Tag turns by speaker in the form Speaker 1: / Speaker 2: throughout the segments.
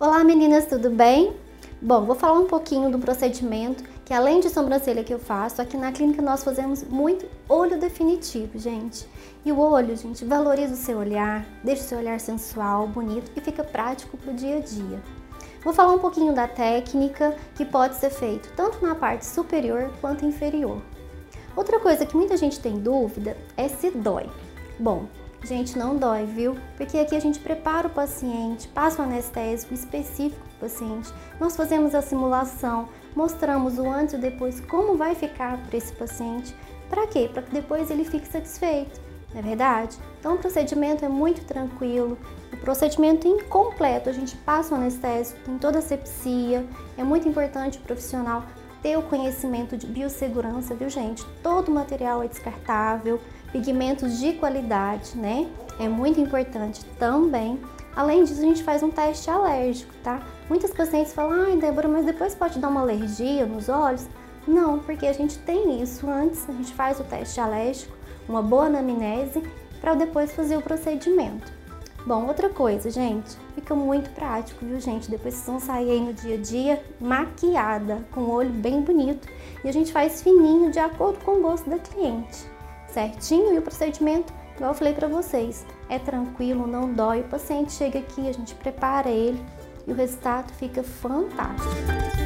Speaker 1: Olá meninas, tudo bem? Bom, vou falar um pouquinho do procedimento que além de sobrancelha que eu faço, aqui na clínica nós fazemos muito olho definitivo, gente. E o olho, gente, valoriza o seu olhar, deixa o seu olhar sensual, bonito e fica prático para o dia a dia. Vou falar um pouquinho da técnica que pode ser feito tanto na parte superior quanto inferior. Outra coisa que muita gente tem dúvida é se dói. Bom, Gente, não dói, viu? Porque aqui a gente prepara o paciente, passa o anestésico específico para o paciente. Nós fazemos a simulação, mostramos o antes e o depois, como vai ficar para esse paciente. Para quê? Para que depois ele fique satisfeito, não é verdade? Então o procedimento é muito tranquilo, o procedimento incompleto, a gente passa o anestésico, tem toda a sepsia, é muito importante o profissional ter o conhecimento de biossegurança, viu gente? Todo material é descartável, pigmentos de qualidade, né? É muito importante também. Além disso, a gente faz um teste alérgico, tá? Muitas pacientes falam, ai Débora, mas depois pode dar uma alergia nos olhos? Não, porque a gente tem isso antes, a gente faz o teste alérgico, uma boa anamnese, para depois fazer o procedimento. Bom, outra coisa, gente, fica muito prático, viu, gente? Depois vocês vão sair aí no dia a dia maquiada, com o olho bem bonito. E a gente faz fininho de acordo com o gosto da cliente certinho e o procedimento, igual eu falei para vocês, é tranquilo, não dói. O paciente chega aqui, a gente prepara ele e o resultado fica fantástico.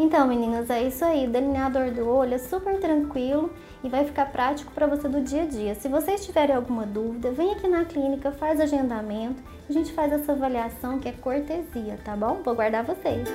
Speaker 1: Então, meninas, é isso aí. O delineador do olho é super tranquilo e vai ficar prático para você do dia a dia. Se vocês tiverem alguma dúvida, vem aqui na clínica, faz agendamento, a gente faz essa avaliação que é cortesia, tá bom? Vou guardar vocês.